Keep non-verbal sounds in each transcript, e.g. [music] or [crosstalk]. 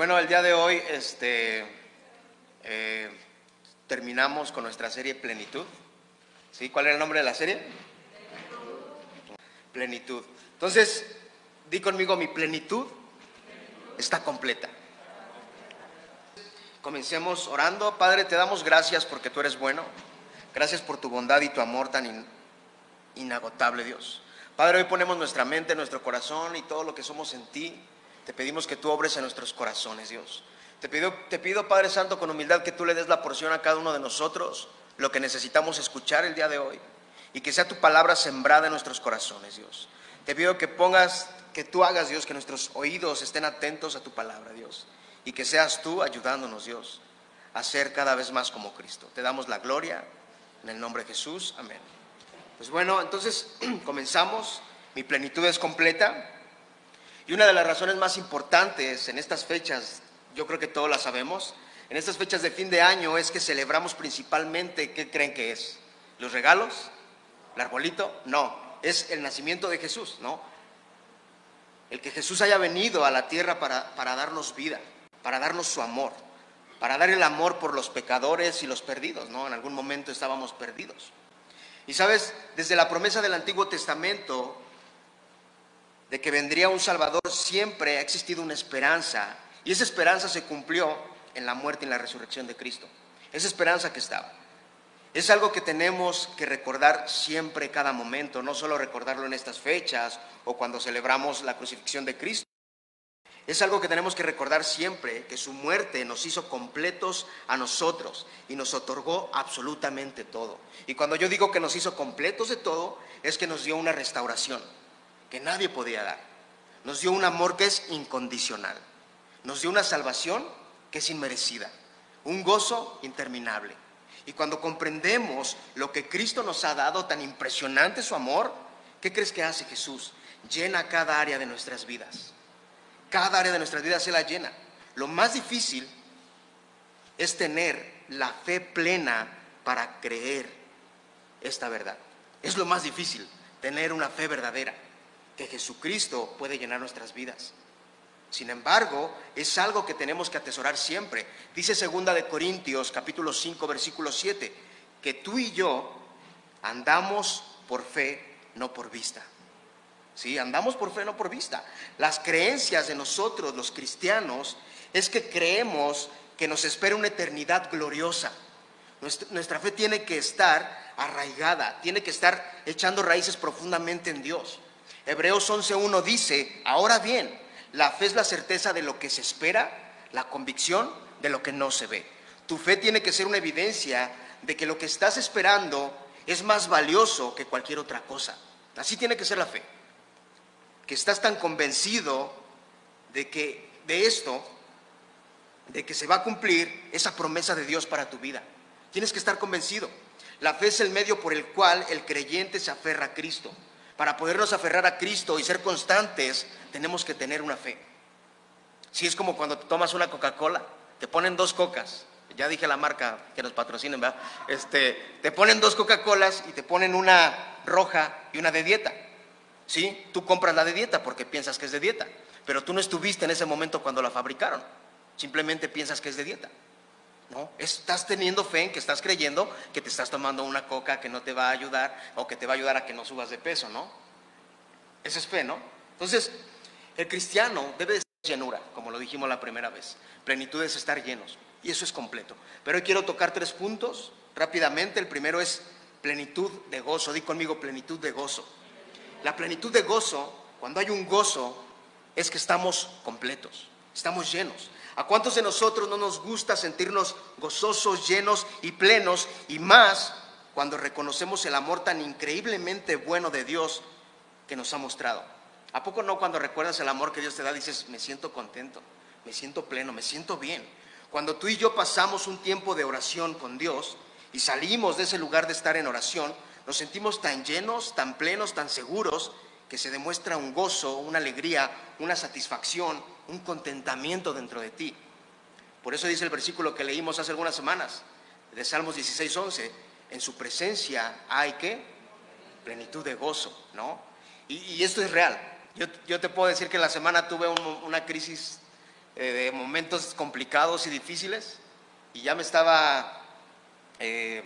bueno, el día de hoy este, eh, terminamos con nuestra serie Plenitud. ¿Sí? ¿Cuál era el nombre de la serie? Plenitud. Entonces, di conmigo, mi plenitud está completa. Comencemos orando. Padre, te damos gracias porque tú eres bueno. Gracias por tu bondad y tu amor tan inagotable, Dios. Padre, hoy ponemos nuestra mente, nuestro corazón y todo lo que somos en ti. Te pedimos que tú obres en nuestros corazones, Dios. Te pido, te pido, Padre Santo, con humildad que tú le des la porción a cada uno de nosotros, lo que necesitamos escuchar el día de hoy. Y que sea tu palabra sembrada en nuestros corazones, Dios. Te pido que pongas, que tú hagas, Dios, que nuestros oídos estén atentos a tu palabra, Dios. Y que seas tú ayudándonos, Dios, a ser cada vez más como Cristo. Te damos la gloria en el nombre de Jesús. Amén. Pues bueno, entonces [clears throat] comenzamos. Mi plenitud es completa. Y una de las razones más importantes en estas fechas, yo creo que todos la sabemos, en estas fechas de fin de año es que celebramos principalmente, ¿qué creen que es? ¿Los regalos? ¿El arbolito? No, es el nacimiento de Jesús, ¿no? El que Jesús haya venido a la tierra para, para darnos vida, para darnos su amor, para dar el amor por los pecadores y los perdidos, ¿no? En algún momento estábamos perdidos. Y sabes, desde la promesa del Antiguo Testamento, de que vendría un Salvador, siempre ha existido una esperanza. Y esa esperanza se cumplió en la muerte y en la resurrección de Cristo. Esa esperanza que estaba. Es algo que tenemos que recordar siempre, cada momento, no solo recordarlo en estas fechas o cuando celebramos la crucifixión de Cristo. Es algo que tenemos que recordar siempre, que su muerte nos hizo completos a nosotros y nos otorgó absolutamente todo. Y cuando yo digo que nos hizo completos de todo, es que nos dio una restauración que nadie podía dar. Nos dio un amor que es incondicional. Nos dio una salvación que es inmerecida. Un gozo interminable. Y cuando comprendemos lo que Cristo nos ha dado, tan impresionante su amor, ¿qué crees que hace Jesús? Llena cada área de nuestras vidas. Cada área de nuestras vidas se la llena. Lo más difícil es tener la fe plena para creer esta verdad. Es lo más difícil, tener una fe verdadera que Jesucristo puede llenar nuestras vidas. Sin embargo, es algo que tenemos que atesorar siempre. Dice segunda de Corintios capítulo 5 versículo 7, que tú y yo andamos por fe, no por vista. Sí, andamos por fe, no por vista. Las creencias de nosotros, los cristianos, es que creemos que nos espera una eternidad gloriosa. Nuestra, nuestra fe tiene que estar arraigada, tiene que estar echando raíces profundamente en Dios. Hebreos 11.1 dice, ahora bien, la fe es la certeza de lo que se espera, la convicción de lo que no se ve. Tu fe tiene que ser una evidencia de que lo que estás esperando es más valioso que cualquier otra cosa. Así tiene que ser la fe. Que estás tan convencido de que de esto, de que se va a cumplir esa promesa de Dios para tu vida. Tienes que estar convencido. La fe es el medio por el cual el creyente se aferra a Cristo. Para podernos aferrar a Cristo y ser constantes, tenemos que tener una fe. Si es como cuando tomas una Coca-Cola, te ponen dos cocas. Ya dije la marca que nos patrocinen, ¿verdad? Este, te ponen dos Coca-Colas y te ponen una roja y una de dieta. ¿Sí? Tú compras la de dieta porque piensas que es de dieta, pero tú no estuviste en ese momento cuando la fabricaron. Simplemente piensas que es de dieta. ¿No? Estás teniendo fe en que estás creyendo que te estás tomando una coca que no te va a ayudar o que te va a ayudar a que no subas de peso, ¿no? Esa es fe, ¿no? Entonces, el cristiano debe de ser llenura, como lo dijimos la primera vez. Plenitud es estar llenos, y eso es completo. Pero hoy quiero tocar tres puntos rápidamente. El primero es plenitud de gozo. Di conmigo plenitud de gozo. La plenitud de gozo, cuando hay un gozo, es que estamos completos, estamos llenos. ¿A cuántos de nosotros no nos gusta sentirnos gozosos, llenos y plenos? Y más cuando reconocemos el amor tan increíblemente bueno de Dios que nos ha mostrado. ¿A poco no cuando recuerdas el amor que Dios te da dices, me siento contento, me siento pleno, me siento bien? Cuando tú y yo pasamos un tiempo de oración con Dios y salimos de ese lugar de estar en oración, nos sentimos tan llenos, tan plenos, tan seguros, que se demuestra un gozo, una alegría, una satisfacción, un contentamiento dentro de ti. Por eso dice el versículo que leímos hace algunas semanas, de Salmos 16, 11, en su presencia hay que plenitud de gozo, ¿no? Y, esto es real. Yo, te puedo decir que la semana tuve una crisis eh, de momentos complicados y difíciles y ya me estaba, eh,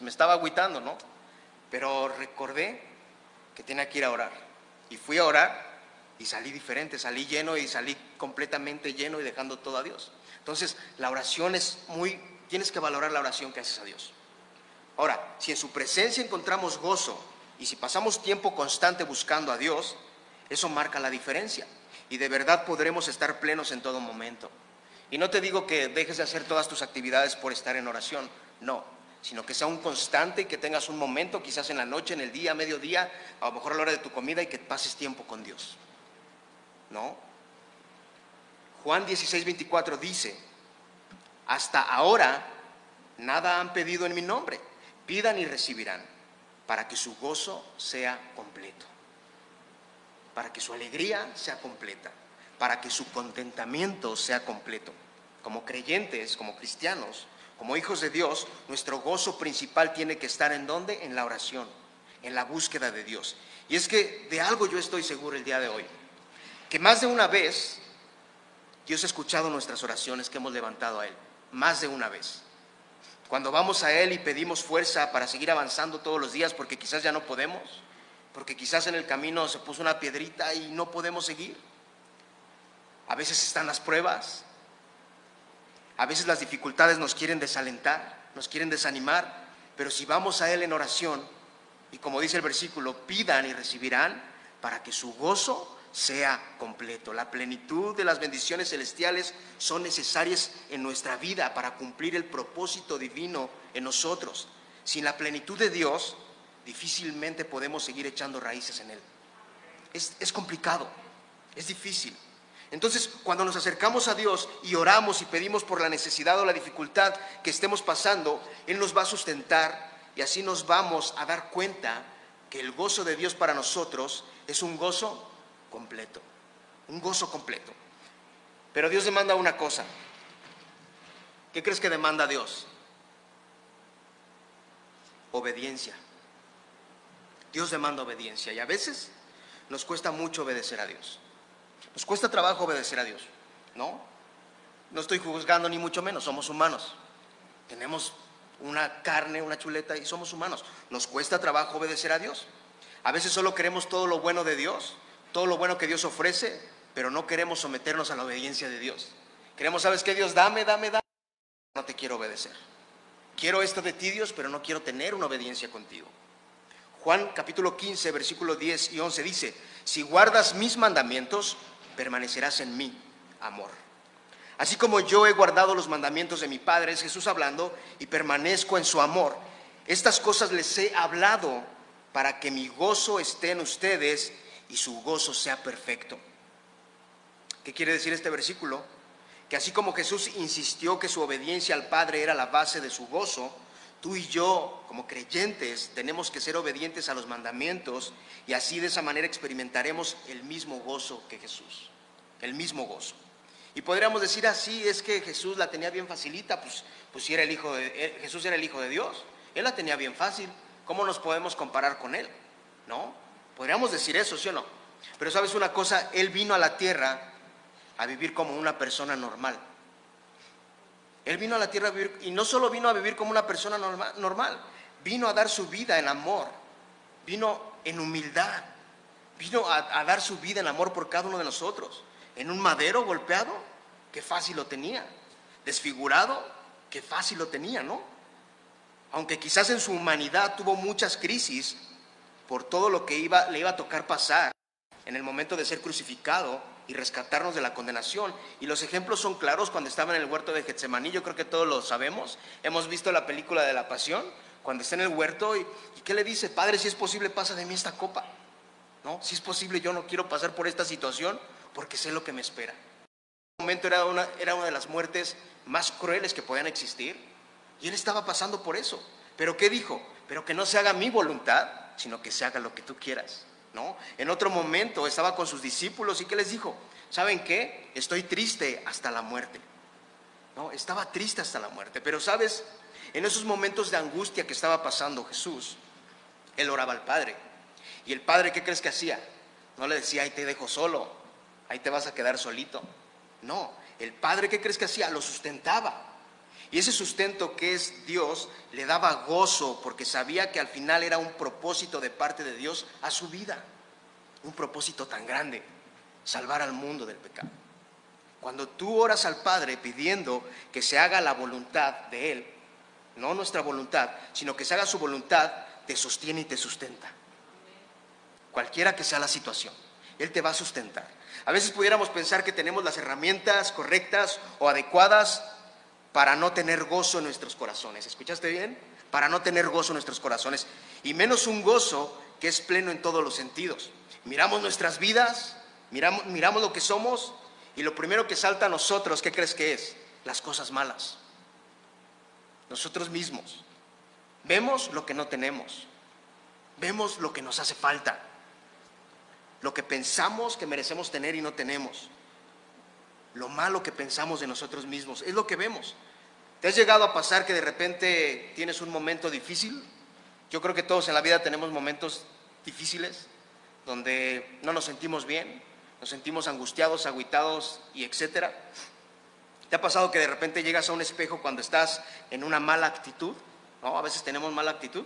me estaba agüitando, ¿no? Pero recordé que tenía que ir a orar y fui a orar y salí diferente, salí lleno y salí completamente lleno y dejando todo a Dios. Entonces, la oración es muy, tienes que valorar la oración que haces a Dios. Ahora, si en su presencia encontramos gozo y si pasamos tiempo constante buscando a Dios, eso marca la diferencia y de verdad podremos estar plenos en todo momento. Y no te digo que dejes de hacer todas tus actividades por estar en oración, no, sino que sea un constante y que tengas un momento, quizás en la noche, en el día, mediodía, a lo mejor a la hora de tu comida y que pases tiempo con Dios. ¿No? Juan 16, 24 dice, hasta ahora nada han pedido en mi nombre, pidan y recibirán, para que su gozo sea completo para que su alegría sea completa, para que su contentamiento sea completo. Como creyentes, como cristianos, como hijos de Dios, nuestro gozo principal tiene que estar en dónde? En la oración, en la búsqueda de Dios. Y es que de algo yo estoy seguro el día de hoy, que más de una vez Dios ha escuchado nuestras oraciones que hemos levantado a Él, más de una vez. Cuando vamos a Él y pedimos fuerza para seguir avanzando todos los días porque quizás ya no podemos, porque quizás en el camino se puso una piedrita y no podemos seguir. A veces están las pruebas, a veces las dificultades nos quieren desalentar, nos quieren desanimar, pero si vamos a Él en oración, y como dice el versículo, pidan y recibirán para que su gozo sea completo. La plenitud de las bendiciones celestiales son necesarias en nuestra vida para cumplir el propósito divino en nosotros. Sin la plenitud de Dios, difícilmente podemos seguir echando raíces en Él. Es, complicado, es difícil. Entonces, cuando nos acercamos a Dios y oramos y pedimos por la necesidad o la dificultad que estemos pasando, Él nos va a sustentar y así nos vamos a dar cuenta que el gozo de Dios para nosotros es un gozo completo, un gozo completo. Pero Dios demanda una cosa. ¿Qué crees que demanda Dios? Obediencia. Dios demanda obediencia y a veces nos cuesta mucho obedecer a Dios. Nos cuesta trabajo obedecer a Dios, ¿no? No estoy juzgando ni mucho menos, somos humanos. Tenemos una carne, una chuleta y somos humanos. Nos cuesta trabajo obedecer a Dios. A veces solo queremos todo lo bueno de Dios, todo lo bueno que Dios ofrece, pero no queremos someternos a la obediencia de Dios. Queremos, ¿sabes qué Dios? Dame, dame, dame. No te quiero obedecer. Quiero esto de ti, Dios, pero no quiero tener una obediencia contigo. Juan capítulo 15, versículo 10 y 11 dice, si guardas mis mandamientos, permanecerás en mí, amor. Así como yo he guardado los mandamientos de mi Padre, es Jesús hablando, y permanezco en su amor. Estas cosas les he hablado para que mi gozo esté en ustedes y su gozo sea perfecto. ¿Qué quiere decir este versículo? Que así como Jesús insistió que su obediencia al Padre era la base de su gozo, Tú y yo, como creyentes, tenemos que ser obedientes a los mandamientos y así de esa manera experimentaremos el mismo gozo que Jesús, el mismo gozo. Y podríamos decir así, es que Jesús la tenía bien facilita, pues, pues era el hijo de, eh, Jesús era el hijo de Dios, él la tenía bien fácil. ¿Cómo nos podemos comparar con él? ¿No? Podríamos decir eso, ¿sí o no? Pero sabes una cosa, él vino a la tierra a vivir como una persona normal. Él vino a la tierra a vivir, y no solo vino a vivir como una persona normal, vino a dar su vida en amor, vino en humildad, vino a, dar su vida en amor por cada uno de nosotros. En un madero golpeado, qué fácil lo tenía. Desfigurado, qué fácil lo tenía, ¿no? Aunque quizás en su humanidad tuvo muchas crisis por todo lo que iba, le iba a tocar pasar en el momento de ser crucificado, y rescatarnos de la condenación. Y los ejemplos son claros cuando estaba en el huerto de Getsemaní, yo creo que todos lo sabemos. Hemos visto la película de la pasión, cuando está en el huerto y, ¿qué le dice? Padre, si es posible, pasa de mí esta copa. ¿No? Si es posible, yo no quiero pasar por esta situación porque sé lo que me espera. En momento era una, era una de las muertes más crueles que podían existir y él estaba pasando por eso. Pero ¿qué dijo? Pero que no se haga mi voluntad, sino que se haga lo que tú quieras. ¿no? En otro momento estaba con sus discípulos y ¿qué les dijo? ¿Saben qué? Estoy triste hasta la muerte. No, estaba triste hasta la muerte, pero sabes, en esos momentos de angustia que estaba pasando Jesús, él oraba al Padre. ¿Y el Padre qué crees que hacía? No le decía, ahí te dejo solo, ahí te vas a quedar solito. No, el padre, ¿qué crees que hacía? Lo sustentaba. Y ese sustento que es Dios le daba gozo porque sabía que al final era un propósito de parte de Dios a su vida. Un propósito tan grande, salvar al mundo del pecado. Cuando tú oras al Padre pidiendo que se haga la voluntad de Él, no nuestra voluntad, sino que se haga su voluntad, te sostiene y te sustenta. Cualquiera que sea la situación, Él te va a sustentar. A veces pudiéramos pensar que tenemos las herramientas correctas o adecuadas para no tener gozo en nuestros corazones. ¿Escuchaste bien? Para no tener gozo en nuestros corazones. Y menos un gozo que es pleno en todos los sentidos. Miramos nuestras vidas, miramos, lo que somos y lo primero que salta a nosotros, ¿qué crees que es? Las cosas malas. Nosotros mismos. Vemos lo que no tenemos. Vemos lo que nos hace falta. Lo que pensamos que merecemos tener y no tenemos. Lo malo que pensamos de nosotros mismos. Es lo que vemos. ¿Te has llegado a pasar que de repente tienes un momento difícil? Yo creo que todos en la vida tenemos momentos difíciles donde no nos sentimos bien, nos sentimos angustiados, aguitados y etcétera. ¿Te ha pasado que de repente llegas a un espejo cuando estás en una mala actitud? ¿No? A veces tenemos mala actitud.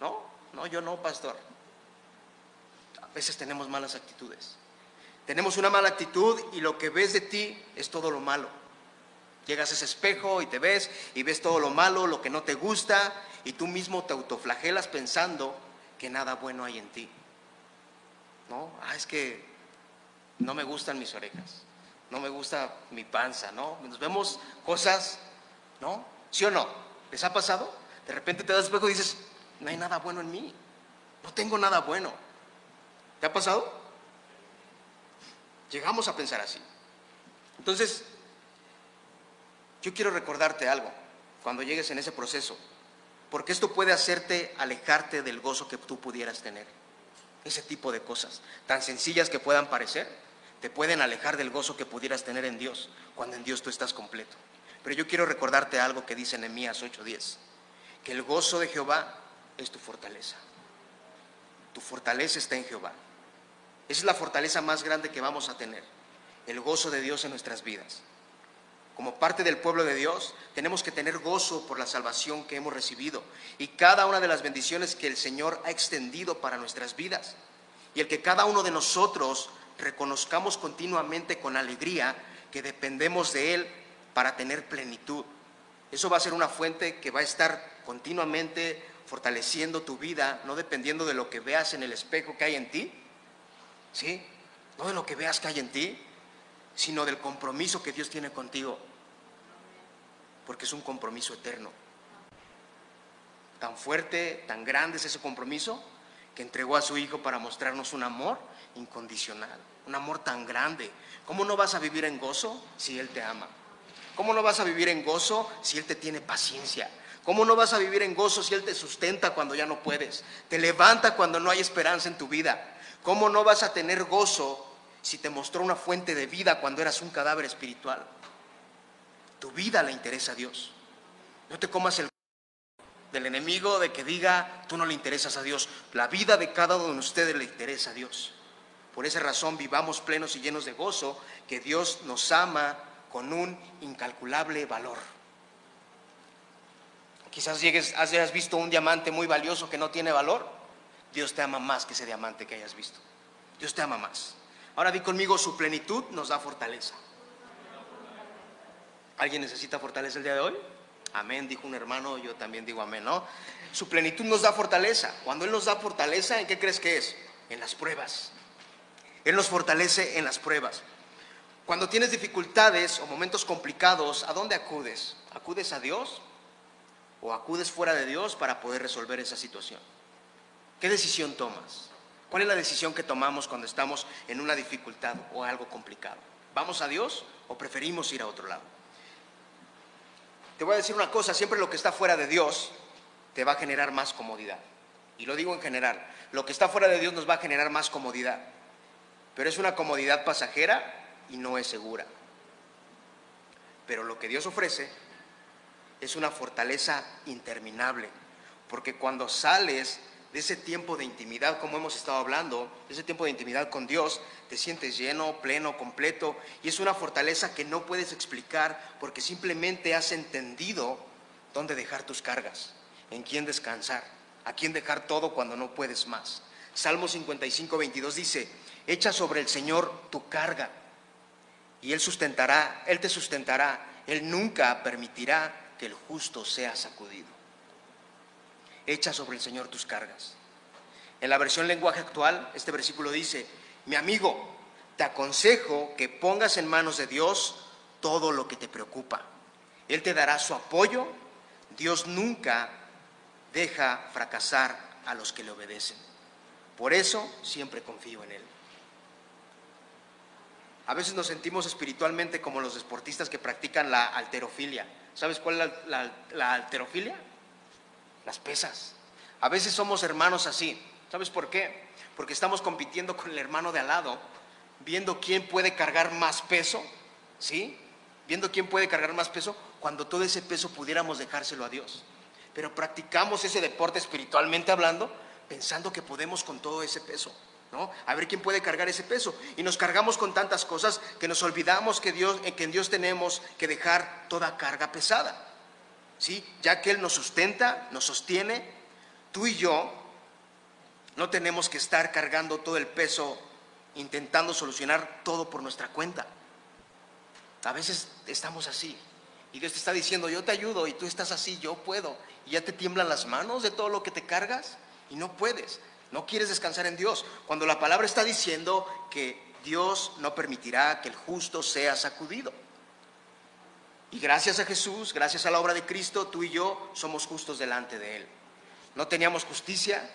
¿No? No, yo no, pastor. A veces tenemos malas actitudes. Tenemos una mala actitud y lo que ves de ti es todo lo malo. Llegas a ese espejo y te ves y ves todo lo malo, lo que no te gusta y tú mismo te autoflagelas pensando que nada bueno hay en ti. ¿No? Ah, es que no me gustan mis orejas, no me gusta mi panza, ¿no? Nos vemos cosas, ¿no? ¿Sí o no? ¿Les ha pasado? De repente te das espejo y dices, no hay nada bueno en mí, no tengo nada bueno. ¿Te ha pasado? Llegamos a pensar así. Entonces, yo quiero recordarte algo cuando llegues en ese proceso, porque esto puede hacerte alejarte del gozo que tú pudieras tener. Ese tipo de cosas, tan sencillas que puedan parecer, te pueden alejar del gozo que pudieras tener en Dios, cuando en Dios tú estás completo. Pero yo quiero recordarte algo que dice Nehemías 8:10, que el gozo de Jehová es tu fortaleza. Tu fortaleza está en Jehová. Esa es la fortaleza más grande que vamos a tener, el gozo de Dios en nuestras vidas. Como parte del pueblo de Dios, tenemos que tener gozo por la salvación que hemos recibido y cada una de las bendiciones que el Señor ha extendido para nuestras vidas. Y el que cada uno de nosotros reconozcamos continuamente con alegría que dependemos de Él para tener plenitud. Eso va a ser una fuente que va a estar continuamente fortaleciendo tu vida, no dependiendo de lo que veas en el espejo que hay en ti, ¿sí? No de lo que veas que hay en ti, sino del compromiso que Dios tiene contigo, porque es un compromiso eterno. Tan fuerte, tan grande es ese compromiso que entregó a su Hijo para mostrarnos un amor incondicional, un amor tan grande. ¿Cómo no vas a vivir en gozo si Él te ama? ¿Cómo no vas a vivir en gozo si Él te tiene paciencia? ¿Cómo no vas a vivir en gozo si Él te sustenta cuando ya no puedes? Te levanta cuando no hay esperanza en tu vida. ¿Cómo no vas a tener gozo si te mostró una fuente de vida cuando eras un cadáver espiritual? Tu vida le interesa a Dios. No te comas el del enemigo de que diga, tú no le interesas a Dios. La vida de cada uno de ustedes le interesa a Dios. Por esa razón vivamos plenos y llenos de gozo, que Dios nos ama con un incalculable valor. Quizás llegues, hayas visto un diamante muy valioso que no tiene valor. Dios te ama más que ese diamante que hayas visto. Dios te ama más. Ahora di conmigo, su plenitud nos da fortaleza. ¿Alguien necesita fortaleza el día de hoy? Amén, dijo un hermano, yo también digo amén, ¿no? Su plenitud nos da fortaleza. Cuando Él nos da fortaleza, ¿en qué crees que es? En las pruebas. Él nos fortalece en las pruebas. Cuando tienes dificultades o momentos complicados, ¿a dónde acudes? ¿Acudes a Dios o acudes fuera de Dios para poder resolver esa situación? ¿Qué decisión tomas? ¿Cuál es la decisión que tomamos cuando estamos en una dificultad o algo complicado? ¿Vamos a Dios o preferimos ir a otro lado? Te voy a decir una cosa, siempre lo que está fuera de Dios te va a generar más comodidad. Y lo digo en general, lo que está fuera de Dios nos va a generar más comodidad. Pero es una comodidad pasajera y no es segura. Pero lo que Dios ofrece es una fortaleza interminable, porque cuando sales de ese tiempo de intimidad, como hemos estado hablando, de ese tiempo de intimidad con Dios, te sientes lleno, pleno, completo, y es una fortaleza que no puedes explicar porque simplemente has entendido dónde dejar tus cargas, en quién descansar, a quién dejar todo cuando no puedes más. Salmo 55, 22 dice, echa sobre el Señor tu carga y Él sustentará, Él te sustentará, Él nunca permitirá que el justo sea sacudido echa sobre el Señor tus cargas. En la versión lenguaje actual, este versículo dice, mi amigo, te aconsejo que pongas en manos de Dios todo lo que te preocupa. Él te dará su apoyo. Dios nunca deja fracasar a los que le obedecen. Por eso siempre confío en Él. A veces nos sentimos espiritualmente como los deportistas que practican la alterofilia. ¿Sabes cuál es la, la alterofilia? Las pesas. A veces somos hermanos así. ¿Sabes por qué? Porque estamos compitiendo con el hermano de al lado, viendo quién puede cargar más peso, ¿sí? Viendo quién puede cargar más peso, cuando todo ese peso pudiéramos dejárselo a Dios. Pero practicamos ese deporte espiritualmente hablando, pensando que podemos con todo ese peso. ¿No? A ver quién puede cargar ese peso. Y nos cargamos con tantas cosas que nos olvidamos que, Dios, que en Dios tenemos que dejar toda carga pesada. ¿Sí? Ya que Él nos sustenta, nos sostiene, tú y yo no tenemos que estar cargando todo el peso intentando solucionar todo por nuestra cuenta. A veces estamos así y Dios te está diciendo, yo te ayudo y tú estás así, yo puedo. Y ya te tiemblan las manos de todo lo que te cargas y no puedes. No quieres descansar en Dios. Cuando la palabra está diciendo que Dios no permitirá que el justo sea sacudido. Y gracias a Jesús, gracias a la obra de Cristo, tú y yo somos justos delante de Él. No teníamos justicia,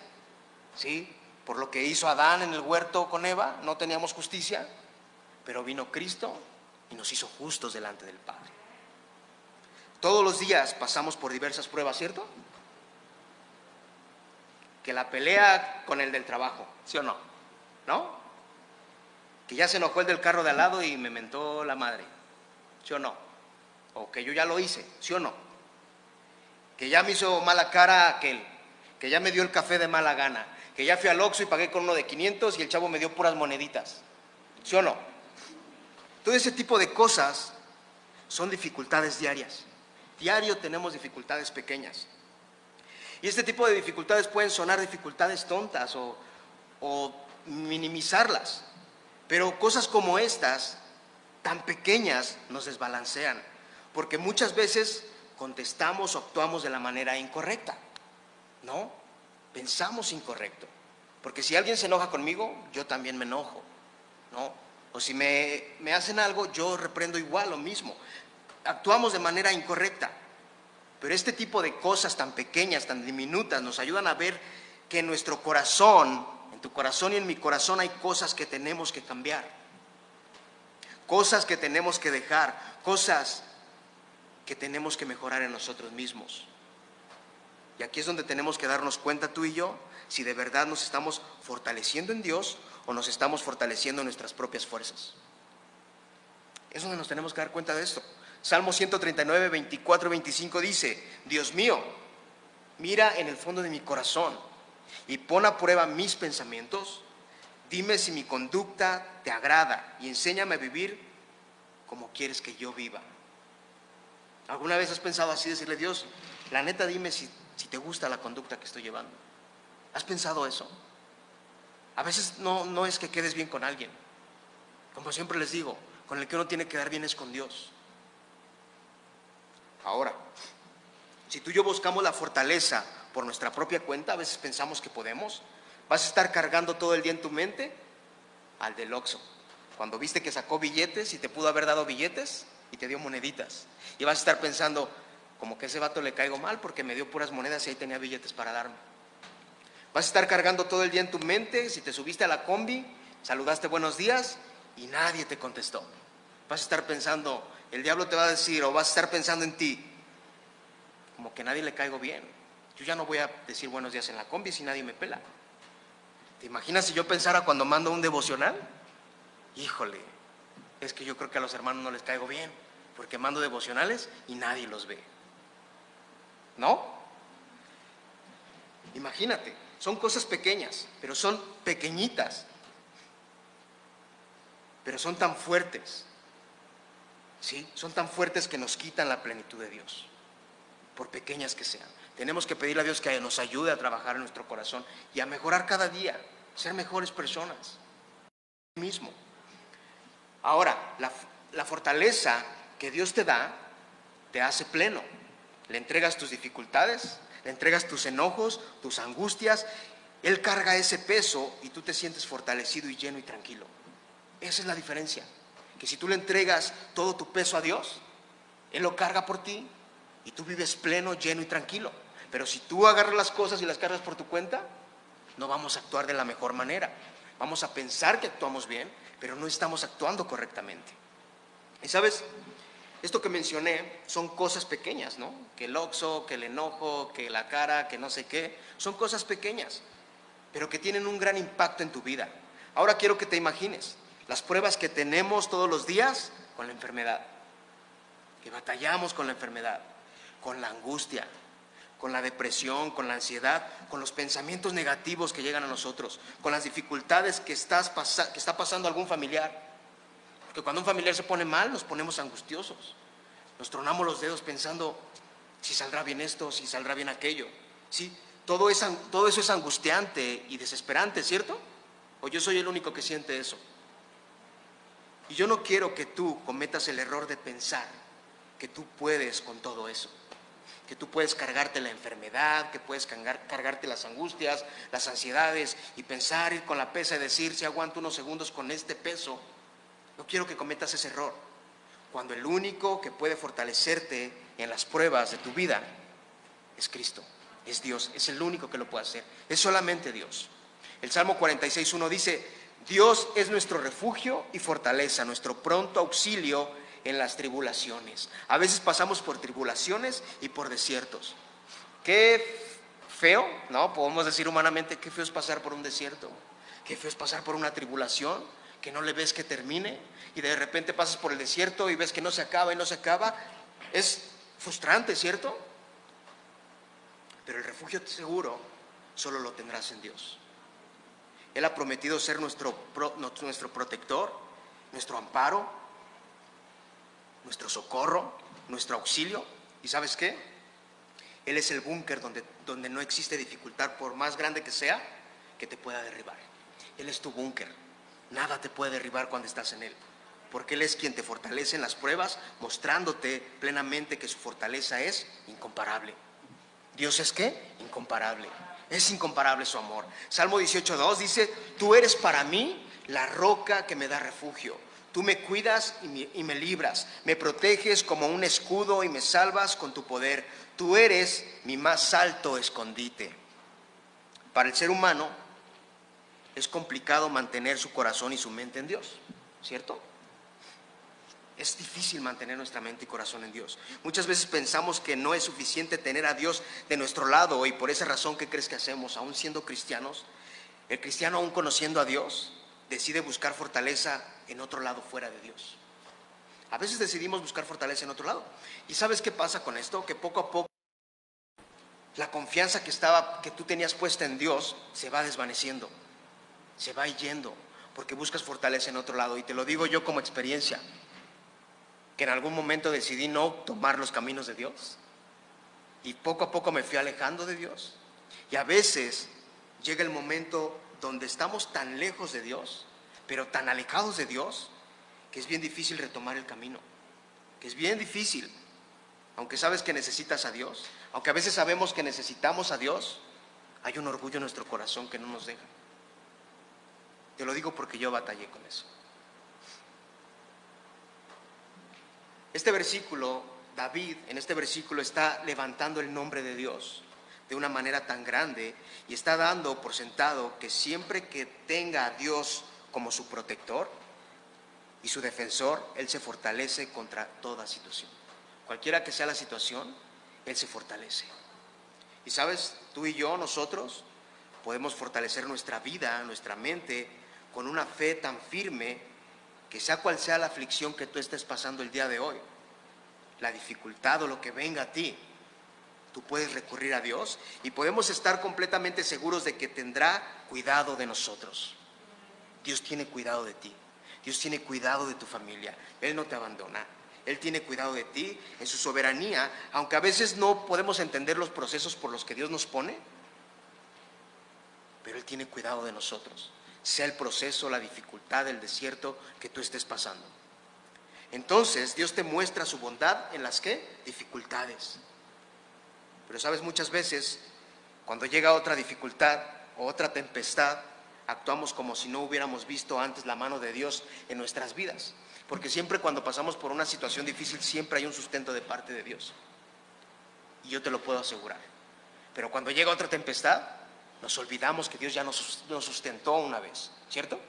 ¿sí? Por lo que hizo Adán en el huerto con Eva, no teníamos justicia, pero vino Cristo y nos hizo justos delante del Padre. Todos los días pasamos por diversas pruebas, ¿cierto? Que la pelea con el del trabajo, ¿sí o no? ¿No? Que ya se enojó el del carro de al lado y me mentó la madre, ¿sí o no? O que yo ya lo hice, ¿sí o no? Que ya me hizo mala cara aquel, que ya me dio el café de mala gana, que ya fui al Oxxo y pagué con uno de 500 y el chavo me dio puras moneditas, ¿sí o no? Todo ese tipo de cosas son dificultades diarias. Diario tenemos dificultades pequeñas. Y este tipo de dificultades pueden sonar dificultades tontas o, o minimizarlas, pero cosas como estas, tan pequeñas, nos desbalancean porque muchas veces contestamos o actuamos de la manera incorrecta. ¿No? Pensamos incorrecto. Porque si alguien se enoja conmigo, yo también me enojo. ¿No? O si me, me hacen algo, yo reprendo igual lo mismo. Actuamos de manera incorrecta. Pero este tipo de cosas tan pequeñas, tan diminutas, nos ayudan a ver que en nuestro corazón, en tu corazón y en mi corazón hay cosas que tenemos que cambiar. Cosas que tenemos que dejar, cosas que tenemos que mejorar en nosotros mismos. Y aquí es donde tenemos que darnos cuenta tú y yo si de verdad nos estamos fortaleciendo en Dios o nos estamos fortaleciendo en nuestras propias fuerzas. Es donde nos tenemos que dar cuenta de esto. Salmo 139, 24, 25 dice, Dios mío, mira en el fondo de mi corazón y pon a prueba mis pensamientos. Dime si mi conducta te agrada y enséñame a vivir como quieres que yo viva. ¿Alguna vez has pensado así, decirle, Dios, la neta dime si, te gusta la conducta que estoy llevando? ¿Has pensado eso? A veces no, no es que quedes bien con alguien. Como siempre les digo, con el que uno tiene que dar bien es con Dios. Ahora, si tú y yo buscamos la fortaleza por nuestra propia cuenta, a veces pensamos que podemos, vas a estar cargando todo el día en tu mente al del Oxxo. Cuando viste que sacó billetes y te pudo haber dado billetes y te dio moneditas. Y vas a estar pensando, como que ese vato le caigo mal porque me dio puras monedas y ahí tenía billetes para darme. Vas a estar cargando todo el día en tu mente, si te subiste a la combi, saludaste buenos días y nadie te contestó. Vas a estar pensando, el diablo te va a decir, o vas a estar pensando en ti, como que nadie le caigo bien. Yo ya no voy a decir buenos días en la combi si nadie me pela. ¿Te imaginas si yo pensara cuando mando un devocional? Híjole, es que yo creo que a los hermanos no les caigo bien porque mando devocionales y nadie los ve. ¿No? Imagínate, Son cosas pequeñas, pero son pequeñitas. Pero son tan fuertes. ¿Sí? Son tan fuertes que nos quitan la plenitud de Dios, por pequeñas que sean. Tenemos que pedirle a Dios que nos ayude a trabajar en nuestro corazón y a mejorar cada día, ser mejores personas. Mismo. Ahora, la, fortaleza que Dios te da te hace pleno. Le entregas tus dificultades, le entregas tus enojos, tus angustias. Él carga ese peso y tú te sientes fortalecido y lleno y tranquilo. Esa es la diferencia. Que si tú le entregas todo tu peso a Dios, Él lo carga por ti y tú vives pleno, lleno y tranquilo. Pero si tú agarras las cosas y las cargas por tu cuenta, no vamos a actuar de la mejor manera. Vamos a pensar que actuamos bien, pero no estamos actuando correctamente. Y sabes, esto que mencioné son cosas pequeñas, ¿no? Que el oxo, que el enojo, que la cara, que no sé qué, son cosas pequeñas, pero que tienen un gran impacto en tu vida. Ahora quiero que te imagines las pruebas que tenemos todos los días con la enfermedad, que batallamos con la enfermedad, con la angustia, con la depresión, con la ansiedad, con los pensamientos negativos que llegan a nosotros, con las dificultades que, está pasando algún familiar porque cuando un familiar se pone mal, nos ponemos angustiosos. Nos tronamos los dedos pensando si saldrá bien esto, si saldrá bien aquello. ¿Sí? Todo, todo eso es angustiante y desesperante, ¿cierto? ¿O yo soy el único que siente eso? Y yo no quiero que tú cometas el error de pensar que tú puedes con todo eso. Que tú puedes cargarte la enfermedad, que puedes cargarte las angustias, las ansiedades y pensar, ir con la pesa y decir, si aguanto unos segundos con este peso, no quiero que cometas ese error. Cuando el único que puede fortalecerte en las pruebas de tu vida es Cristo, es Dios, es el único que lo puede hacer, es solamente Dios. El Salmo 46.1 dice, Dios es nuestro refugio y fortaleza, nuestro pronto auxilio en las tribulaciones. A veces pasamos por tribulaciones y por desiertos. Qué feo, ¿no? Podemos decir humanamente, qué feo es pasar por un desierto, qué feo es pasar por una tribulación, que no le ves que termine y de repente pasas por el desierto y ves que no se acaba y no se acaba, es frustrante, ¿cierto? Pero el refugio seguro solo lo tendrás en Dios. Él ha prometido ser nuestro, nuestro protector, nuestro amparo, nuestro socorro, nuestro auxilio. ¿Y sabes qué? Él es el búnker donde, donde no existe dificultad, por más grande que sea, que te pueda derribar. Él es tu búnker. Nada te puede derribar cuando estás en Él, porque Él es quien te fortalece en las pruebas, mostrándote plenamente que su fortaleza es incomparable. Dios es qué? Incomparable. Es incomparable su amor. Salmo 18.2 dice, tú eres para mí la roca que me da refugio. Tú me cuidas y me, libras, me proteges como un escudo y me salvas con tu poder. Tú eres mi más alto escondite. Para el ser humano, es complicado mantener su corazón y su mente en Dios, ¿cierto? Es difícil mantener nuestra mente y corazón en Dios. Muchas veces pensamos que no es suficiente tener a Dios de nuestro lado y por esa razón, ¿qué crees que hacemos? Aún siendo cristianos, el cristiano aún conociendo a Dios, decide buscar fortaleza en otro lado fuera de Dios. A veces decidimos buscar fortaleza en otro lado. ¿Y sabes qué pasa con esto? Que poco a poco la confianza que estaba que tú tenías puesta en Dios se va desvaneciendo se va yendo porque buscas fortaleza en otro lado. Y te lo digo yo como experiencia, que en algún momento decidí no tomar los caminos de Dios. Y poco a poco me fui alejando de Dios. Y a veces llega el momento donde estamos tan lejos de Dios, pero tan alejados de Dios, que es bien difícil retomar el camino. Que es bien difícil. Aunque sabes que necesitas a Dios, aunque a veces sabemos que necesitamos a Dios, hay un orgullo en nuestro corazón que no nos deja. Te lo digo porque yo batallé con eso. Este versículo, David en este versículo está levantando el nombre de Dios de una manera tan grande y está dando por sentado que siempre que tenga a Dios como su protector y su defensor, Él se fortalece contra toda situación. Cualquiera que sea la situación, Él se fortalece. Y sabes, tú y yo, nosotros, podemos fortalecer nuestra vida, nuestra mente, con una fe tan firme que sea cual sea la aflicción que tú estés pasando el día de hoy, la dificultad o lo que venga a ti, tú puedes recurrir a Dios y podemos estar completamente seguros de que tendrá cuidado de nosotros. Dios tiene cuidado de ti. Dios tiene cuidado de tu familia. Él no te abandona. Él tiene cuidado de ti en su soberanía, aunque a veces no podemos entender los procesos por los que Dios nos pone, pero Él tiene cuidado de nosotros, sea el proceso, la dificultad, el desierto que tú estés pasando. Entonces Dios te muestra su bondad en las que? Dificultades. Pero sabes, muchas veces cuando llega otra dificultad o otra tempestad, actuamos como si no hubiéramos visto antes la mano de Dios en nuestras vidas. Porque siempre cuando pasamos por una situación difícil, siempre hay un sustento de parte de Dios. Y yo te lo puedo asegurar. Pero cuando llega otra tempestad, nos olvidamos que Dios ya nos sustentó una vez, ¿cierto?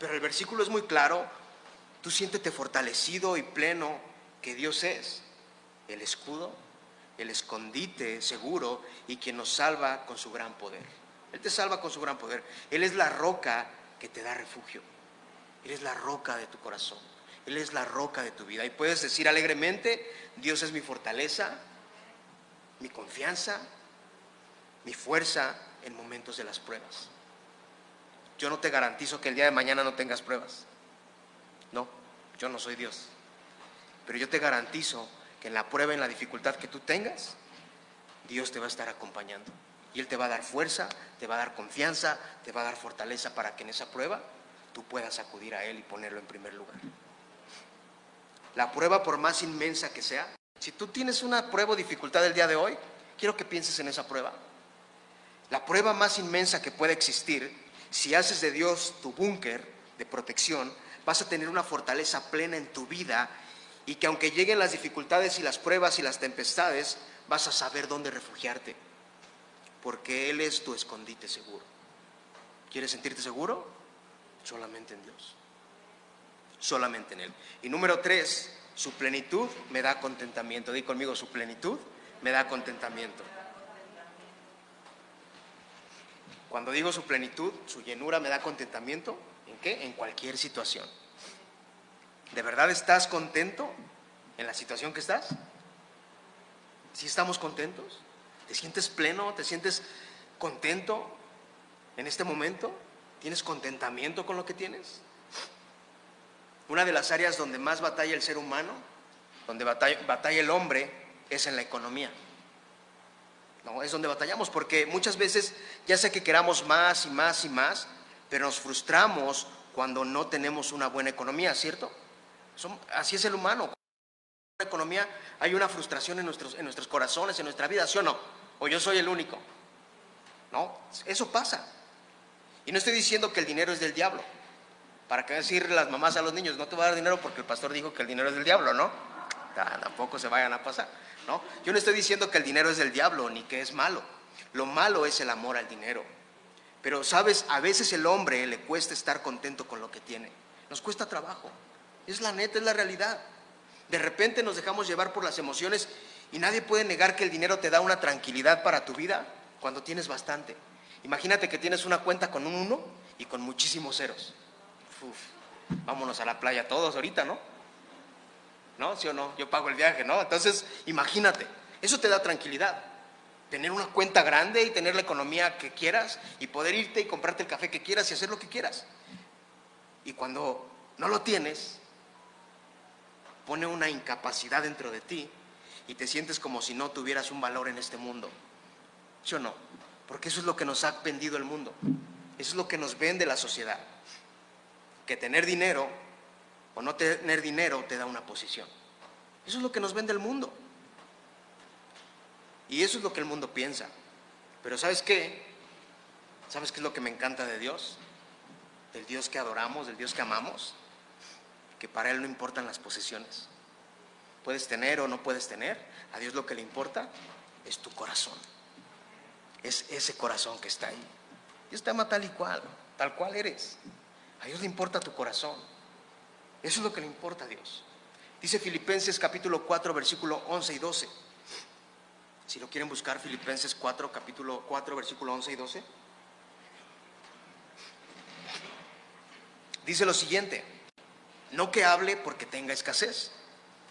Pero el versículo es muy claro. Tú siéntete fortalecido y pleno que Dios es el escudo, el escondite seguro y quien nos salva con su gran poder. Él te salva con su gran poder. Él es la roca que te da refugio. Él es la roca de tu corazón. Él es la roca de tu vida. Y puedes decir alegremente, Dios es mi fortaleza, mi confianza, mi fuerza en momentos de las pruebas. Yo no te garantizo que el día de mañana no tengas pruebas. No, yo no soy Dios. Pero yo te garantizo que en la prueba, en la dificultad que tú tengas, Dios te va a estar acompañando. Y Él te va a dar fuerza, te va a dar confianza, te va a dar fortaleza para que en esa prueba tú puedas acudir a Él y ponerlo en primer lugar. La prueba, por más inmensa que sea, si tú tienes una prueba o dificultad el día de hoy, quiero que pienses en esa prueba. La prueba más inmensa que puede existir, si haces de Dios tu búnker de protección, vas a tener una fortaleza plena en tu vida y que aunque lleguen las dificultades y las pruebas y las tempestades, vas a saber dónde refugiarte, porque Él es tu escondite seguro. ¿Quieres sentirte seguro? Solamente en Dios. Solamente en Él. Y número tres, su plenitud me da contentamiento. Di conmigo, su plenitud me da contentamiento. Cuando digo su plenitud, su llenura me da contentamiento, ¿en qué? En cualquier situación. ¿De verdad estás contento en la situación que estás? ¿Sí estamos contentos? ¿Te sientes pleno? ¿Te sientes contento en este momento? ¿Tienes contentamiento con lo que tienes? Una de las áreas donde más batalla el ser humano, donde batalla, el hombre, es en la economía. No, es donde batallamos, porque muchas veces, ya sé que queramos más y más y más, pero nos frustramos cuando no tenemos una buena economía, ¿cierto? Así es el humano. En la economía hay una frustración en nuestros, en nuestros corazones, en nuestra vida, ¿sí o no? O yo soy el único. No, eso pasa. Y no estoy diciendo que el dinero es del diablo. ¿Para qué decir las mamás a los niños? No te voy a dar dinero porque el pastor dijo que el dinero es del diablo, ¿no? Tampoco se vayan a pasar, ¿no? Yo no estoy diciendo que el dinero es del diablo ni que es malo. Lo malo es el amor al dinero. Pero, ¿sabes? A veces el hombre le cuesta estar contento con lo que tiene. Nos cuesta trabajo. Es la neta, es la realidad. De repente nos dejamos llevar por las emociones y nadie puede negar que el dinero te da una tranquilidad para tu vida cuando tienes bastante. Imagínate que tienes una cuenta con un uno y con muchísimos ceros. vámonos a la playa todos ahorita, ¿no? ¿No? ¿Sí o no? Yo pago el viaje, ¿no? Entonces, imagínate, eso te da tranquilidad. Tener una cuenta grande y tener la economía que quieras y poder irte y comprarte el café que quieras y hacer lo que quieras. Y cuando no lo tienes, pone una incapacidad dentro de ti y te sientes como si no tuvieras un valor en este mundo. ¿Sí o no? Porque eso es lo que nos ha vendido el mundo. Eso es lo que nos vende la sociedad. Que tener dinero o no tener dinero te da una posición. Eso es lo que nos vende el mundo. Y eso es lo que el mundo piensa. Pero ¿sabes qué? ¿Sabes qué es lo que me encanta de Dios? Del Dios que adoramos, del Dios que amamos. Que para Él no importan las posesiones. Puedes tener o no puedes tener. A Dios lo que le importa es tu corazón es ese corazón que está ahí. Dios te ama tal y cual, tal cual eres. A Dios le importa tu corazón. Eso es lo que le importa a Dios. Dice Filipenses capítulo 4, versículo 11 y 12. Si lo quieren buscar, Filipenses 4, capítulo 4, versículo 11 y 12. Dice lo siguiente, no que hable porque tenga escasez,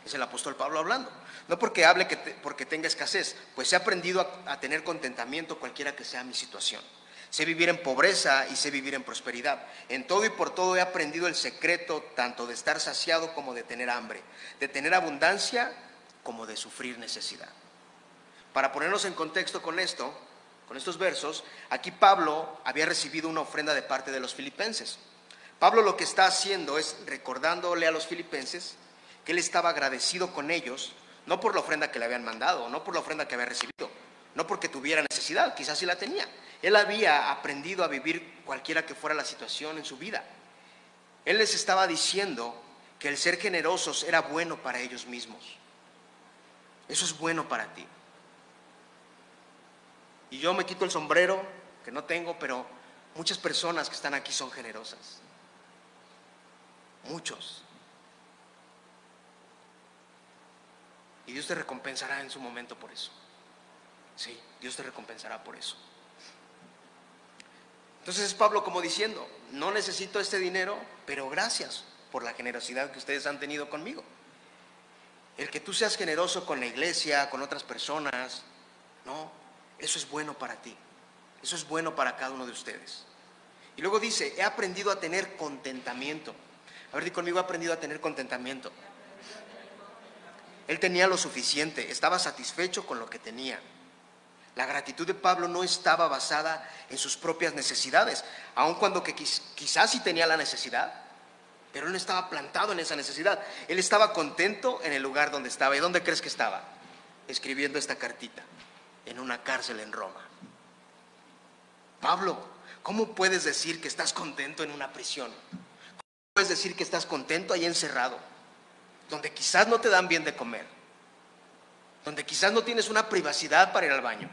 Es el apóstol Pablo hablando. No porque hable que porque tenga escasez, pues he aprendido a, a tener contentamiento cualquiera que sea mi situación. Sé vivir en pobreza y sé vivir en prosperidad. En todo y por todo he aprendido el secreto tanto de estar saciado como de tener hambre, de tener abundancia como de sufrir necesidad. Para ponernos en contexto con esto, con estos versos, aquí Pablo había recibido una ofrenda de parte de los filipenses. Pablo lo que está haciendo es recordándole a los filipenses que él estaba agradecido con ellos, no por la ofrenda que le habían mandado, no por la ofrenda que había recibido, no porque tuviera necesidad, quizás sí la tenía. Él había aprendido a vivir cualquiera que fuera la situación en su vida. Él les estaba diciendo que el ser generosos era bueno para ellos mismos. Eso es bueno para ti. Y yo me quito el sombrero, que no tengo, pero muchas personas que están aquí son generosas. Muchos. Y Dios te recompensará en su momento por eso. Sí, Dios te recompensará por eso. Entonces es Pablo como diciendo, no necesito este dinero, pero gracias por la generosidad que ustedes han tenido conmigo. El que tú seas generoso con la iglesia, con otras personas, no, eso es bueno para ti. Eso es bueno para cada uno de ustedes. Y luego dice, he aprendido a tener contentamiento. A ver, di conmigo, he aprendido a tener contentamiento. Él tenía lo suficiente, estaba satisfecho con lo que tenía. La gratitud de Pablo no estaba basada en sus propias necesidades, aun cuando que quizás sí tenía la necesidad, pero él no estaba plantado en esa necesidad. Él estaba contento en el lugar donde estaba. ¿Y dónde crees que estaba? Escribiendo esta cartita, en una cárcel en Roma. Pablo, ¿cómo puedes decir que estás contento en una prisión? ¿Cómo puedes decir que estás contento ahí encerrado? Donde quizás no te dan bien de comer, donde quizás no tienes una privacidad para ir al baño.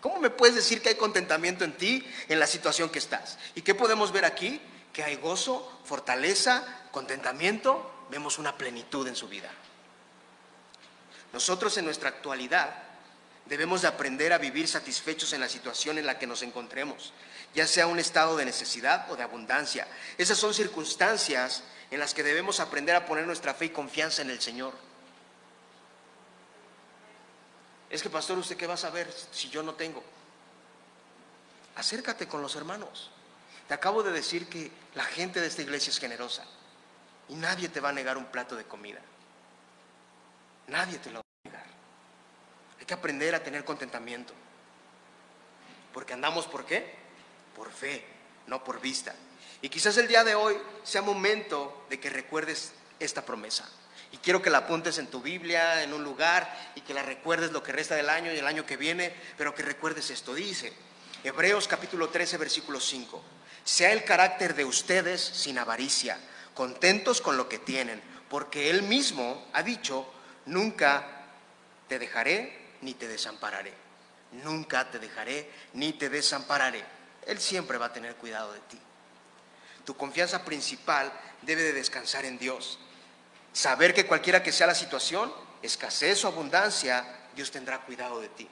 ¿Cómo me puedes decir que hay contentamiento en ti en la situación que estás? ¿Y qué podemos ver aquí? Que hay gozo, fortaleza, contentamiento, vemos una plenitud en su vida. Nosotros en nuestra actualidad debemos de aprender a vivir satisfechos en la situación en la que nos encontremos, ya sea un estado de necesidad o de abundancia. Esas son circunstancias en las que debemos aprender a poner nuestra fe y confianza en el Señor. Es que, pastor, ¿usted qué va a saber si yo no tengo? Acércate con los hermanos. Te acabo de decir que la gente de esta iglesia es generosa y nadie te va a negar un plato de comida. Nadie te lo. Que aprender a tener contentamiento. Porque andamos por qué? Por fe, no por vista. Y quizás el día de hoy sea momento de que recuerdes esta promesa. Y quiero que la apuntes en tu Biblia, en un lugar, y que la recuerdes lo que resta del año y el año que viene, pero que recuerdes esto. Dice, Hebreos capítulo 13, versículo 5, sea el carácter de ustedes sin avaricia, contentos con lo que tienen, porque Él mismo ha dicho, nunca te dejaré ni te desampararé. Nunca te dejaré ni te desampararé. Él siempre va a tener cuidado de ti. Tu confianza principal debe de descansar en Dios. Saber que cualquiera que sea la situación, escasez o abundancia, Dios tendrá cuidado de ti.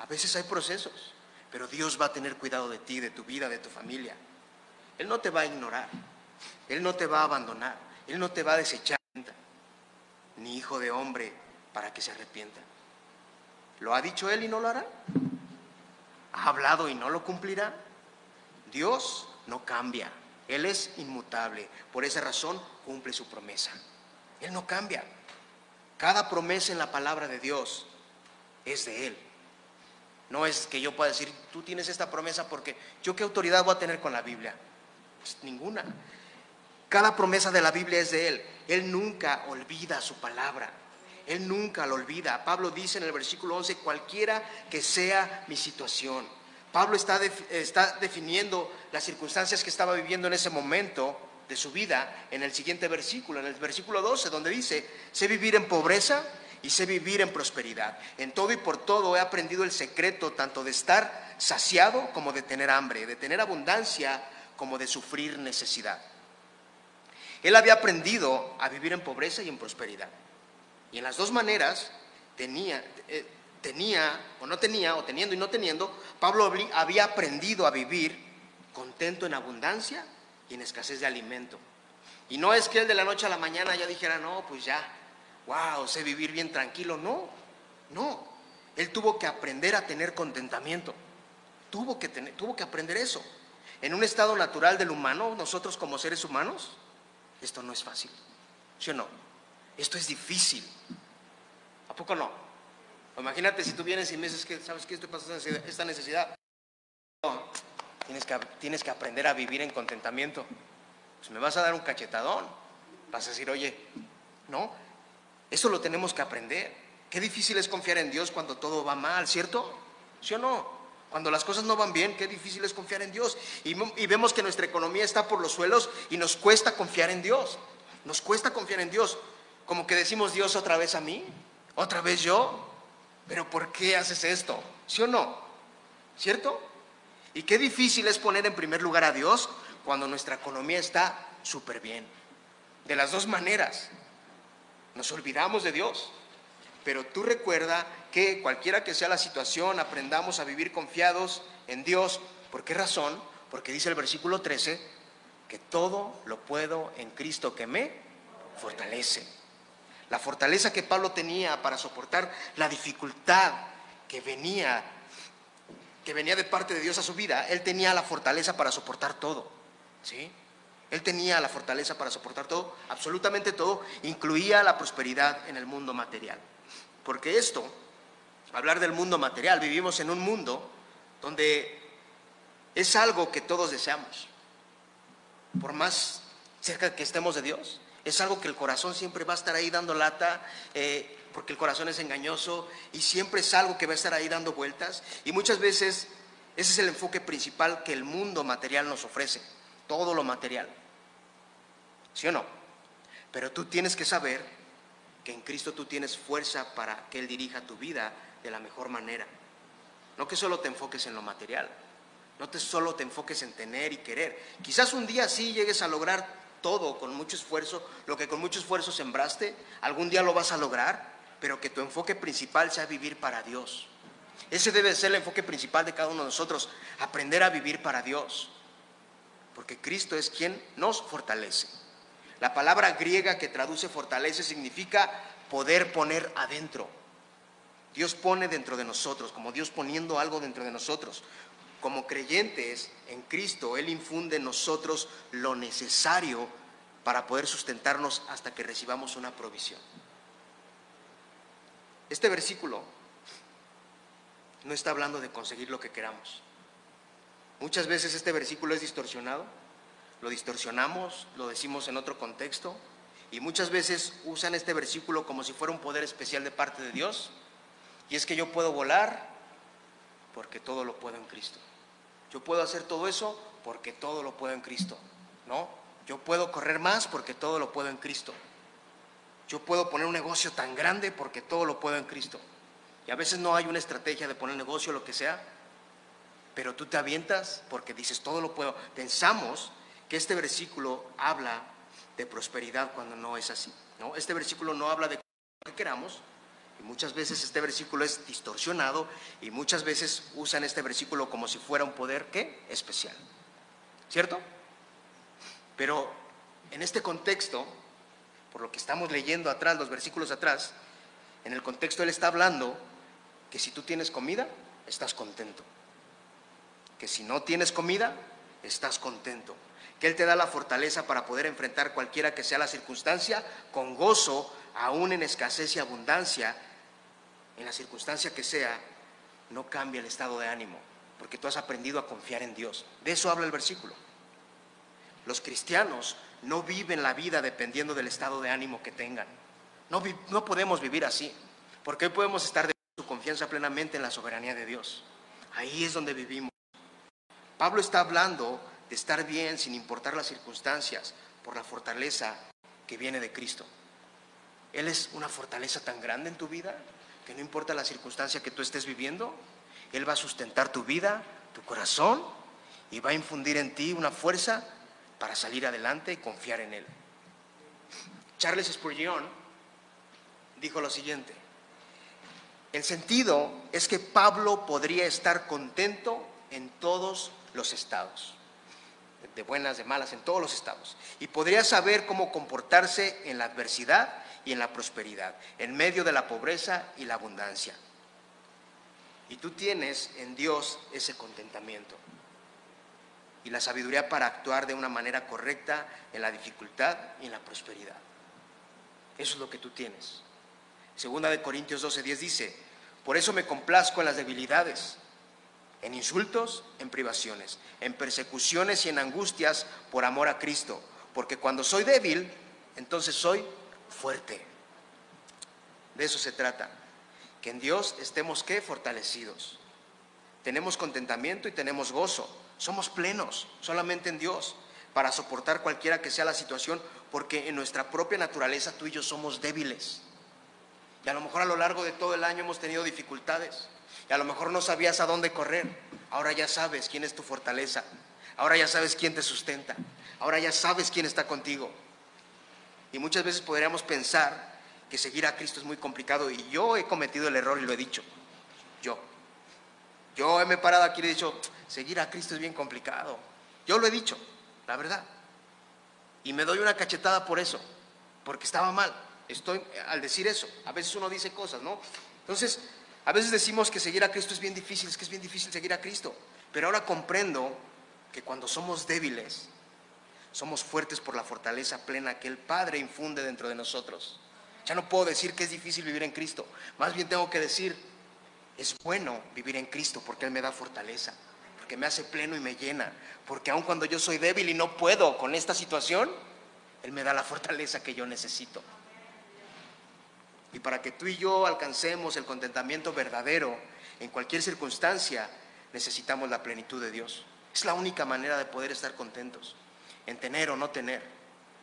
A veces hay procesos, pero Dios va a tener cuidado de ti, de tu vida, de tu familia. Él no te va a ignorar, Él no te va a abandonar, Él no te va a desechar, ni hijo de hombre para que se arrepienta. ¿Lo ha dicho Él y no lo hará? ¿Ha hablado y no lo cumplirá? Dios no cambia, Él es inmutable. Por esa razón cumple su promesa. Él no cambia. Cada promesa en la palabra de Dios es de Él. No es que yo pueda decir, tú tienes esta promesa porque yo qué autoridad voy a tener con la Biblia. Pues ninguna. Cada promesa de la Biblia es de Él. Él nunca olvida su palabra. Él nunca lo olvida. Pablo dice en el versículo 11, cualquiera que sea mi situación. Pablo está, está definiendo las circunstancias que estaba viviendo en ese momento de su vida en el siguiente versículo, en el versículo 12, donde dice, sé vivir en pobreza y sé vivir en prosperidad. En todo y por todo he aprendido el secreto tanto de estar saciado como de tener hambre, de tener abundancia como de sufrir necesidad. Él había aprendido a vivir en pobreza y en prosperidad. Y en las dos maneras tenía, eh, tenía o no tenía, o teniendo y no teniendo, Pablo había aprendido a vivir contento en abundancia y en escasez de alimento. Y no es que él de la noche a la mañana ya dijera, no, pues ya, wow, sé vivir bien tranquilo. No, no. Él tuvo que aprender a tener contentamiento. Tuvo que, tener, tuvo que aprender eso. En un estado natural del humano, nosotros como seres humanos, esto no es fácil. ¿Sí o no? Esto es difícil. ¿A poco no? Imagínate si tú vienes y me dices que, ¿sabes qué? Estoy pasando esta necesidad. tienes, que, tienes que aprender a vivir en contentamiento. Pues me vas a dar un cachetadón. Vas a decir, oye, no, eso lo tenemos que aprender. Qué difícil es confiar en Dios cuando todo va mal, ¿cierto? ¿Sí o no? Cuando las cosas no van bien, qué difícil es confiar en Dios. Y, y, vemos que nuestra economía está por los suelos y nos cuesta confiar en Dios. Nos cuesta confiar en Dios. Como que decimos Dios otra vez a mí, otra vez yo. Pero ¿por qué haces esto? ¿Sí o no? ¿Cierto? Y qué difícil es poner en primer lugar a Dios cuando nuestra economía está súper bien. De las dos maneras. Nos olvidamos de Dios. Pero tú recuerda que cualquiera que sea la situación, aprendamos a vivir confiados en Dios. ¿Por qué razón? Porque dice el versículo 13 que todo lo puedo en Cristo que me fortalece. La fortaleza que Pablo tenía para soportar la dificultad que venía que venía de parte de Dios a su vida, él tenía la fortaleza para soportar todo. ¿Sí? Él tenía la fortaleza para soportar todo, absolutamente todo, incluía la prosperidad en el mundo material. Porque esto, hablar del mundo material, vivimos en un mundo donde es algo que todos deseamos. Por más cerca que estemos de Dios, es algo que el corazón siempre va a estar ahí dando lata, eh, porque el corazón es engañoso y siempre es algo que va a estar ahí dando vueltas. Y muchas veces ese es el enfoque principal que el mundo material nos ofrece, todo lo material. ¿Sí o no? Pero tú tienes que saber que en Cristo tú tienes fuerza para que Él dirija tu vida de la mejor manera. No que solo te enfoques en lo material, no te solo te enfoques en tener y querer. Quizás un día sí llegues a lograr todo con mucho esfuerzo, lo que con mucho esfuerzo sembraste, algún día lo vas a lograr, pero que tu enfoque principal sea vivir para Dios. Ese debe ser el enfoque principal de cada uno de nosotros, aprender a vivir para Dios, porque Cristo es quien nos fortalece. La palabra griega que traduce fortalece significa poder poner adentro. Dios pone dentro de nosotros, como Dios poniendo algo dentro de nosotros como creyentes en Cristo, Él infunde en nosotros lo necesario para poder sustentarnos hasta que recibamos una provisión. Este versículo no está hablando de conseguir lo que queramos. Muchas veces este versículo es distorsionado, lo distorsionamos, lo decimos en otro contexto, y muchas veces usan este versículo como si fuera un poder especial de parte de Dios, y es que yo puedo volar porque todo lo puedo en Cristo. Yo puedo hacer todo eso porque todo lo puedo en Cristo. ¿No? Yo puedo correr más porque todo lo puedo en Cristo. Yo puedo poner un negocio tan grande porque todo lo puedo en Cristo. Y a veces no hay una estrategia de poner negocio, lo que sea, pero tú te avientas porque dices, todo lo puedo. Pensamos que este versículo habla de prosperidad cuando no es así. ¿no? Este versículo no habla de lo que queramos, muchas veces este versículo es distorsionado y muchas veces usan este versículo como si fuera un poder ¿qué? especial. ¿Cierto? Pero en este contexto, por lo que estamos leyendo atrás, los versículos atrás, en el contexto él está hablando que si tú tienes comida, estás contento. Que si no tienes comida, estás contento. Que Él te da la fortaleza para poder enfrentar cualquiera que sea la circunstancia con gozo, aún en escasez y abundancia, en la circunstancia que sea, no cambia el estado de ánimo, porque tú has aprendido a confiar en Dios. De eso habla el versículo. Los cristianos no viven la vida dependiendo del estado de ánimo que tengan. No, no podemos vivir así, porque hoy podemos estar de su confianza plenamente en la soberanía de Dios. Ahí es donde vivimos. Pablo está hablando de estar bien sin importar las circunstancias, por la fortaleza que viene de Cristo. Él es una fortaleza tan grande en tu vida que no importa la circunstancia que tú estés viviendo, Él va a sustentar tu vida, tu corazón, y va a infundir en ti una fuerza para salir adelante y confiar en Él. Charles Spurgeon dijo lo siguiente, el sentido es que Pablo podría estar contento en todos los estados. de buenas, de malas, en todos los estados. Y podría saber cómo comportarse en la adversidad y en la prosperidad, en medio de la pobreza y la abundancia. Y tú tienes en Dios ese contentamiento y la sabiduría para actuar de una manera correcta en la dificultad y en la prosperidad. Eso es lo que tú tienes. Segunda de Corintios 12:10 dice, por eso me complazco en las debilidades, en insultos, en privaciones, en persecuciones y en angustias por amor a Cristo, porque cuando soy débil, entonces soy fuerte. De eso se trata, que en Dios estemos que fortalecidos. Tenemos contentamiento y tenemos gozo. Somos plenos solamente en Dios para soportar cualquiera que sea la situación, porque en nuestra propia naturaleza tú y yo somos débiles. Y a lo mejor a lo largo de todo el año hemos tenido dificultades. Y a lo mejor no sabías a dónde correr. Ahora ya sabes quién es tu fortaleza. Ahora ya sabes quién te sustenta. Ahora ya sabes quién está contigo. Y muchas veces podríamos pensar que seguir a Cristo es muy complicado. Y yo he cometido el error y lo he dicho. Yo. Yo me he parado aquí y he dicho, seguir a Cristo es bien complicado. Yo lo he dicho, la verdad. Y me doy una cachetada por eso, porque estaba mal estoy al decir eso. A veces uno dice cosas, ¿no? Entonces, a veces decimos que seguir a Cristo es bien difícil, es que es bien difícil seguir a Cristo. Pero ahora comprendo que cuando somos débiles, somos fuertes por la fortaleza plena que el Padre infunde dentro de nosotros. Ya no puedo decir que es difícil vivir en Cristo. Más bien tengo que decir, es bueno vivir en Cristo porque Él me da fortaleza, porque me hace pleno y me llena, porque aun cuando yo soy débil y no puedo con esta situación, Él me da la fortaleza que yo necesito. Y para que tú y yo alcancemos el contentamiento verdadero en cualquier circunstancia, necesitamos la plenitud de Dios. Es la única manera de poder estar contentos, en tener o no tener,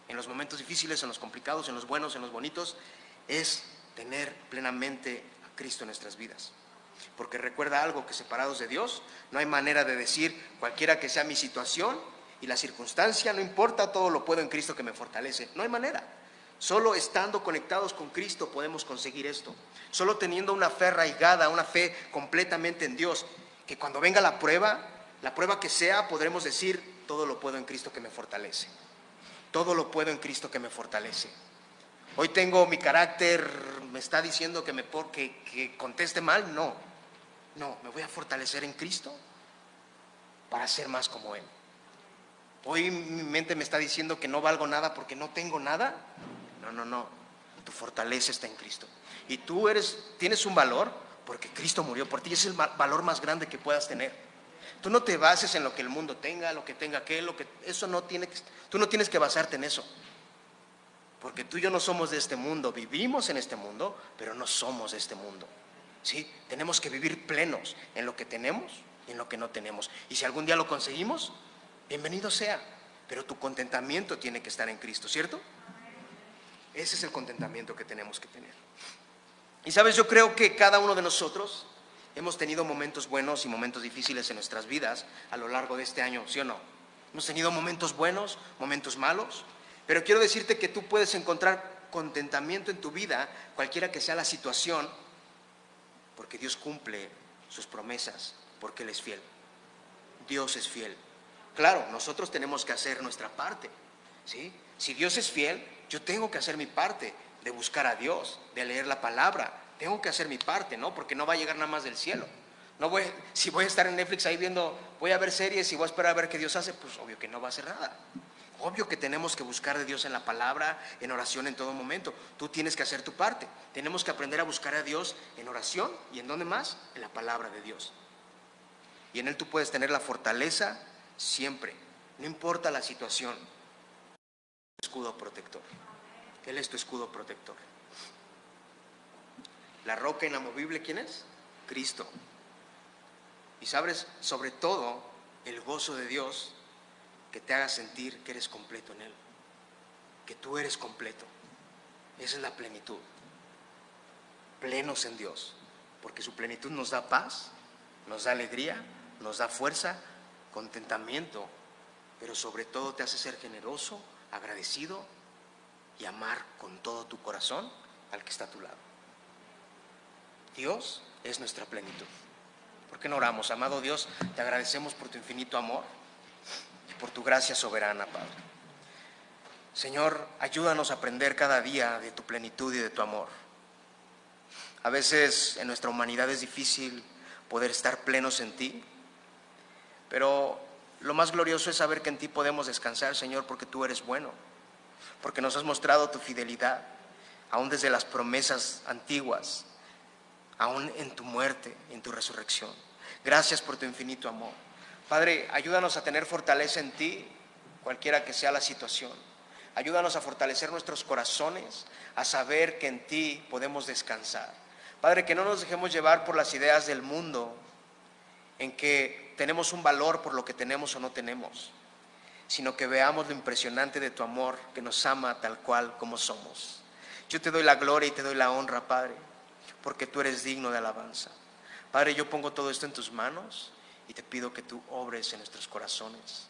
en los momentos difíciles, en los complicados, en los buenos, en los bonitos, es tener plenamente a Cristo en nuestras vidas. Porque recuerda algo, que separados de Dios no hay manera de decir cualquiera que sea mi situación y la circunstancia, no importa, todo lo puedo en Cristo que me fortalece. No hay manera. Solo estando conectados con Cristo podemos conseguir esto. Solo teniendo una fe arraigada, una fe completamente en Dios, que cuando venga la prueba, la prueba que sea, podremos decir, todo lo puedo en Cristo que me fortalece. Todo lo puedo en Cristo que me fortalece. Hoy tengo mi carácter, me está diciendo que me que, conteste mal, no. No, me voy a fortalecer en Cristo para ser más como Él. Hoy mi mente me está diciendo que no valgo nada porque no tengo nada. No, no, no. Tu fortaleza está en Cristo. Y tú eres, tienes un valor porque Cristo murió por ti. Es el valor más grande que puedas tener. Tú no te bases en lo que el mundo tenga, lo que tenga aquel, lo que eso no tiene que, tú no tienes que basarte en eso. Porque tú y yo no somos de este mundo, vivimos en este mundo, pero no somos de este mundo. ¿Sí? Tenemos que vivir plenos en lo que tenemos y en lo que no tenemos. Y si algún día lo conseguimos, bienvenido sea. Pero tu contentamiento tiene que estar en Cristo, ¿cierto? Ese es el contentamiento que tenemos que tener. Y sabes, yo creo que cada uno de nosotros hemos tenido momentos buenos y momentos difíciles en nuestras vidas a lo largo de este año, ¿sí o no? Hemos tenido momentos buenos, momentos malos, pero quiero decirte que tú puedes encontrar contentamiento en tu vida, cualquiera que sea la situación, porque Dios cumple sus promesas, porque Él es fiel. Dios es fiel. Claro, nosotros tenemos que hacer nuestra parte, ¿sí? Si Dios es fiel, yo tengo que hacer mi parte de buscar a Dios, de leer la palabra. Tengo que hacer mi parte, ¿no? Porque no va a llegar nada más del cielo. No voy, si voy a estar en Netflix ahí viendo, voy a ver series y voy a esperar a ver qué Dios hace, pues obvio que no va a hacer nada. Obvio que tenemos que buscar de Dios en la palabra, en oración en todo momento. Tú tienes que hacer tu parte. Tenemos que aprender a buscar a Dios en oración y en dónde más? En la palabra de Dios. Y en Él tú puedes tener la fortaleza siempre, no importa la situación escudo protector. Él es tu escudo protector. La roca inamovible, ¿quién es? Cristo. Y sabes, sobre todo, el gozo de Dios que te haga sentir que eres completo en Él, que tú eres completo. Esa es la plenitud. Plenos en Dios, porque su plenitud nos da paz, nos da alegría, nos da fuerza, contentamiento, pero sobre todo te hace ser generoso, agradecido y amar con todo tu corazón al que está a tu lado. Dios es nuestra plenitud. ¿Por qué no oramos? Amado Dios, te agradecemos por tu infinito amor. por tu gracia soberana, Padre. Señor, ayúdanos a aprender cada día de tu plenitud y de tu amor. A veces en nuestra humanidad es difícil poder estar plenos en ti, pero lo más glorioso es saber que en ti podemos descansar, Señor, porque tú eres bueno, porque nos has mostrado tu fidelidad, aún desde las promesas antiguas, aún en tu muerte, en tu resurrección. Gracias por tu infinito amor. Padre, ayúdanos a tener fortaleza en ti, cualquiera que sea la situación. Ayúdanos a fortalecer nuestros corazones, a saber que en ti podemos descansar. Padre, que no nos dejemos llevar por las ideas del mundo, en que tenemos un valor por lo que tenemos o no tenemos, sino que veamos lo impresionante de tu amor, que nos ama tal cual como somos. Yo te doy la gloria y te doy la honra, Padre, porque tú eres digno de alabanza. Padre, yo pongo todo esto en tus manos y te pido que tú obres en nuestros corazones.